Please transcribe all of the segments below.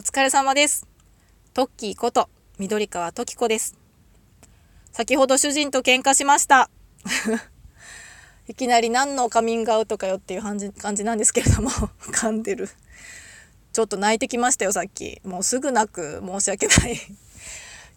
お疲れ様です。トッキーこと緑川トキコです。先ほど主人と喧嘩しました。いきなり何のカミングアウトかよっていう感じ感じなんですけれども 噛んでる。ちょっと泣いてきましたよさっき。もうすぐ泣く申し訳ない。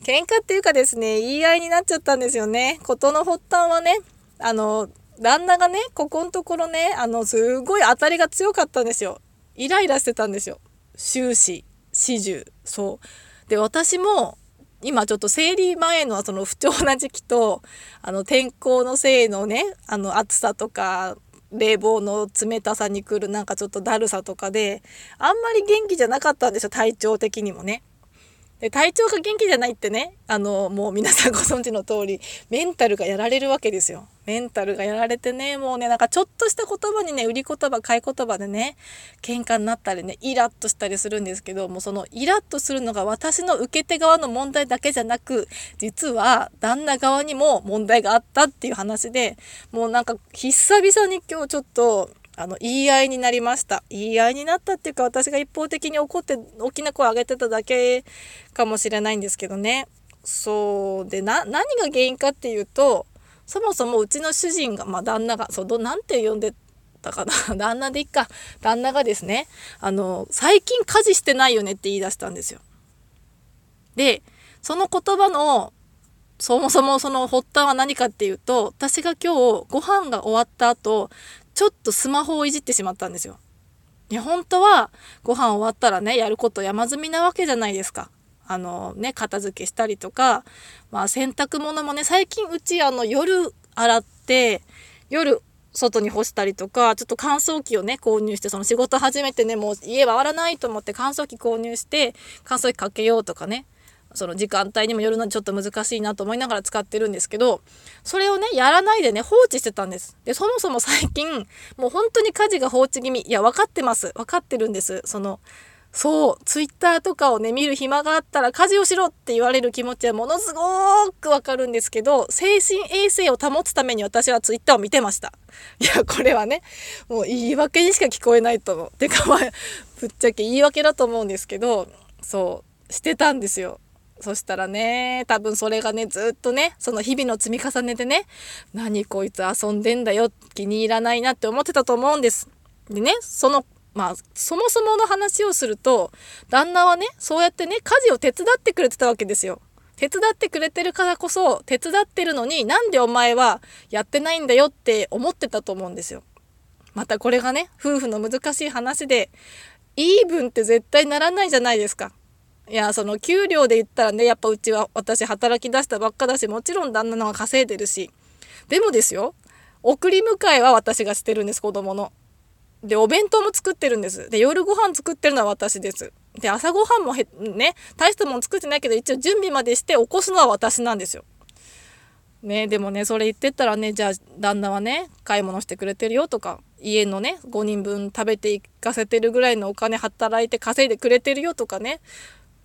喧嘩っていうかですね言い合いになっちゃったんですよね。事の発端はねあの旦那がねここのところねあのすごい当たりが強かったんですよ。イライラしてたんですよ。終始始終そうで私も今ちょっと生理前のその不調な時期とあの天候のせいのねあの暑さとか冷房の冷たさに来るなんかちょっとだるさとかであんまり元気じゃなかったんですよ体調的にもね。で体調が元気じゃないってねあのもう皆さんご存知の通りメンタルがやられるわけですよ。メンタルがやられてねもうねなんかちょっとした言葉にね売り言葉買い言葉でね喧嘩になったりねイラッとしたりするんですけどもうそのイラッとするのが私の受け手側の問題だけじゃなく実は旦那側にも問題があったっていう話でもうなんか久々に今日ちょっとあの言い合いになりました。言い合いになったっていうか私が一方的に怒って大きな声を上げてただけかもしれないんですけどね。そうで何が原因かっていうとそもそもうちの主人がまあ旦那がそうどなんて呼んでたかな。旦那でいっか。旦那がですねあの最近家事してないよねって言い出したんですよ。でその言葉のそもそもその発端は何かっていうと私が今日ご飯が終わった後ちょっとスマホをいじってしまったんですよ。いや本当はご飯終わったらねやること山積みなわけじゃないですか。あのね片付けしたりとか、まあ、洗濯物もね最近うちあの夜洗って夜外に干したりとかちょっと乾燥機をね購入してその仕事始めてねもう家は終わらないと思って乾燥機購入して乾燥機かけようとかねその時間帯にもよるのにちょっと難しいなと思いながら使ってるんですけどそれをねやらないでね放置してたんです。でそもそも最近もう本当に家事が放置気味。いや分かってます。分かってるんです。そのそうツイッターとかをね見る暇があったら家事をしろって言われる気持ちはものすごくわかるんですけど精神衛生を保つために私はツイッターを見てました。いやこれはねもう言い訳にしか聞こえないと思う。てかまあぶっちゃけ言い訳だと思うんですけどそうしてたんですよ。そしたらね多分それがねずっとねその日々の積み重ねでね何こいつ遊んでんだよ気に入らないなって思ってたと思うんです。でねそのまあそもそもの話をすると旦那はねそうやってね家事を手伝ってくれてたわけですよ。手伝ってくれてるからこそ手伝ってるのになんでお前はやってないんだよって思ってたと思うんですよ。またこれがね夫婦の難しい話でイーブンって絶対ならないじゃないですか。いやその給料で言ったらねやっぱうちは私働き出したばっかだしもちろん旦那の方が稼いでるしでもですよ送り迎えは私がしてるんです子供の。でお弁当も作ってるんですで夜ご飯作ってるのは私ですで朝ごはんもね大したもん作ってないけど一応準備までして起こすのは私なんですよ。ねでもねそれ言ってたらねじゃあ旦那はね買い物してくれてるよとか家のね5人分食べていかせてるぐらいのお金働いて稼いでくれてるよとかね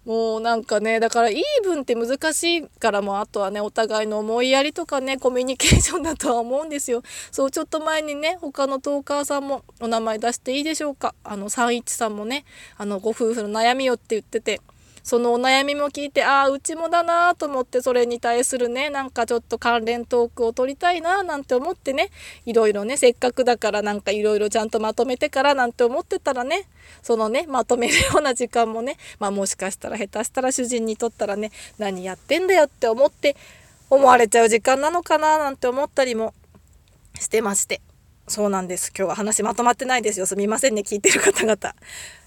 もうなんかねだからイーブンって難しいからもあとはねお互いの思いやりとかねコミュニケーションだとは思うんですよ。そうちょっと前にね他のトーカーさんもお名前出していいでしょうか。あの31さんもねあのご夫婦の悩みをって言ってて。そのお悩みも聞いてああうちもだなと思ってそれに対するねなんかちょっと関連トークを取りたいななんて思ってねいろいろねせっかくだからなんかいろいろちゃんとまとめてからなんて思ってたらねそのねまとめるような時間もねまあもしかしたら下手したら主人にとったらね何やってんだよって思って思われちゃう時間なのかななんて思ったりもしてまして。そうなんです。今日は話まとまってないですよ。すみませんね。聞いてる方々。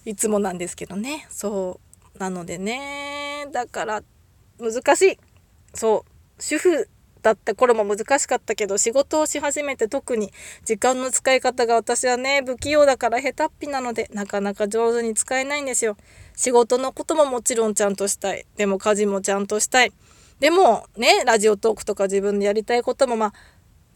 いつもなんですけどね。そう。なのでねだから難しい。そう。主婦だった頃も難しかったけど仕事をし始めて特に時間の使い方が私はね不器用だから下手っぴなのでなかなか上手に使えないんですよ。仕事のことももちろんちゃんとしたい。でも家事もちゃんとしたい。でもねラジオトークとか自分でやりたいこともまあ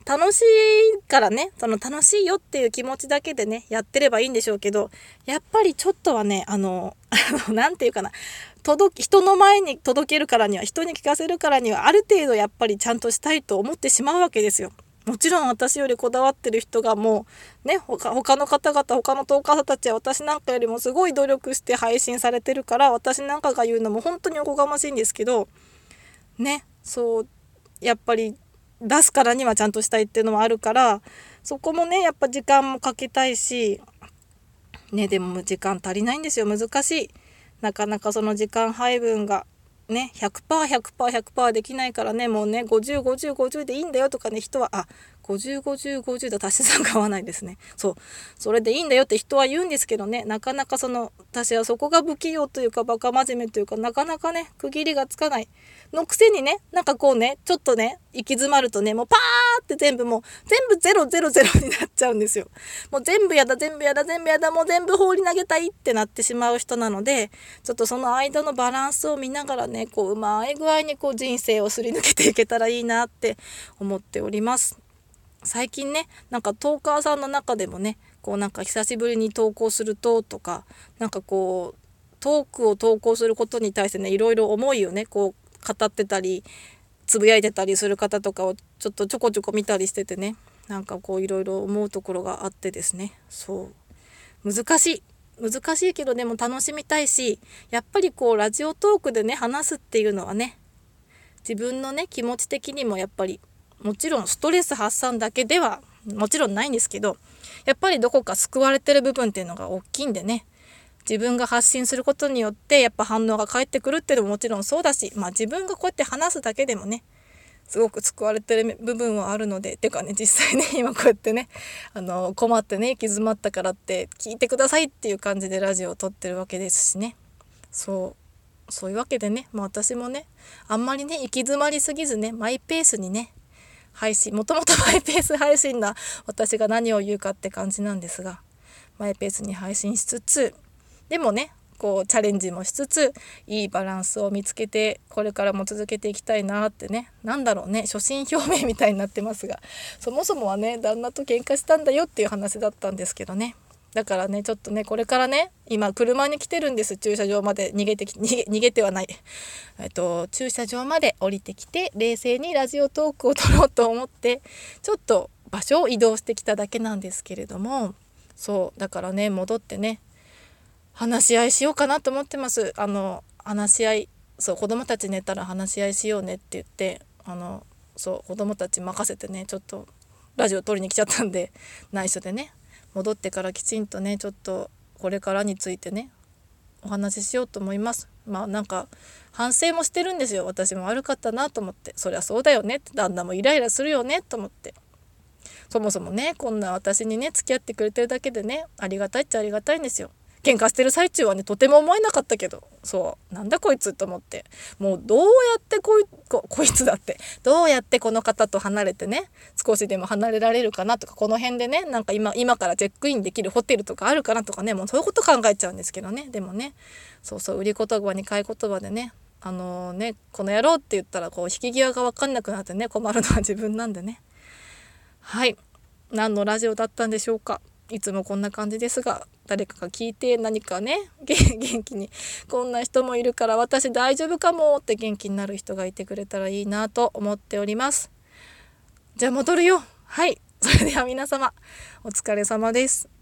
楽しいからねその楽しいよっていう気持ちだけでねやってればいいんでしょうけどやっぱりちょっとはねあの 何て言うかな届き人の前に届けるからには人に聞かせるからにはある程度やっぱりちゃんとしたいと思ってしまうわけですよ。もちろん私よりこだわってる人がもうね他他の方々他のトーカーたちは私なんかよりもすごい努力して配信されてるから私なんかが言うのも本当におこがましいんですけどねそうやっぱり出すからにはちゃんとしたいっていうのもあるからそこもねやっぱ時間もかけたいしねでも時間足りないんですよ。難しい。なかなかその時間配分がね 100%100%100% 100%できないからねもうね505050でいいんだよとかね人はあ505050だ足し算 が合わないですね。そう。それでいいんだよって人は言うんですけどね。なかなかその私はそこが不器用というかバカ真面目というかなかなかね区切りがつかない。のくせにねなんかこうねちょっとね行き詰まるとねもうパーって全部もう全部ゼロゼロゼロになっちゃうんですよ。もう全部やだ全部やだ全部やだもう全部放り投げたいってなってしまう人なのでちょっとその間のバランスを見ながらねこううまい具合にこう人生をすり抜けていけたらいいなって思っております。最近ねなんかトーカーさんの中でもねこうなんか久しぶりに投稿するととかなんかこうトークを投稿することに対してねいろいろ思いをねこう語ってたりつぶやいてたりする方とかをちょっとちょこちょこ見たりしててねなんかこういろいろ思うところがあってですね。そう。難しい。難しいけどでも楽しみたいしやっぱりこうラジオトークでね話すっていうのはね自分のね気持ち的にもやっぱりもちろんストレス発散だけではもちろんないんですけどやっぱりどこか救われてる部分っていうのが大きいんでね。自分が発信することによってやっぱ反応が返ってくるっていうのももちろんそうだし、まあ、自分がこうやって話すだけでもねすごく救われてる部分はあるのでてかね実際ね 今こうやってねあの困ってね行き詰まったからって聞いてくださいっていう感じでラジオを撮ってるわけですしね。そうそういうわけでね、まあ、私もねあんまりね行き詰まりすぎずねマイペースにね配信もともと マイペース配信な私が何を言うかって感じなんですがマイペースに配信しつつでもねこうチャレンジもしつついいバランスを見つけてこれからも続けていきたいなってね何だろうね初心表明みたいになってますがそもそもはね旦那と喧嘩したんだよっていう話だったんですけどね。だからねちょっとねこれからね今車に来てるんです。駐車場まで逃げてき 逃げ逃げてはない。えっと駐車場まで降りてきて冷静にラジオトークを撮ろうと思ってちょっと場所を移動してきただけなんですけれども。そうだからね戻ってね話し合いしようかなと思ってます。あの話し合いそう子供たち寝たら話し合いしようねって言ってあのそう子供たち任せてねちょっとラジオ撮りに来ちゃったんで内緒でね。戻ってからきちんとねちょっとこれからについてねお話ししようと思います。まあなんか反省もしてるんですよ。私も悪かったなと思って。そりゃそうだよね。って旦那もイライラするよね。と思って。そもそもねこんな私にね付き合ってくれてるだけでねありがたいっちゃありがたいんですよ。喧嘩してる最中はねとても思えなかったけど。そう。なんだこいつと思って。もうどうやってこいここいつだって。どうやってこの方と離れてね少しでも離れられるかなとかこの辺でねなんか今今からチェックインできるホテルとかあるかなとかねもうそういうこと考えちゃうんですけどね。でもね。そうそう。売り言葉に買い言葉でね。あの、ねこの野郎って言ったらこう引き際が分かんなくなってね困るのは自分なんでね。はい。何のラジオだったんでしょうか。いつもこんな感じですが誰かが聞いて何かね 元気にこんな人もいるから私大丈夫かもって元気になる人がいてくれたらいいなと思っております。じゃあ戻るよ。はい。それでは皆様お疲れ様です。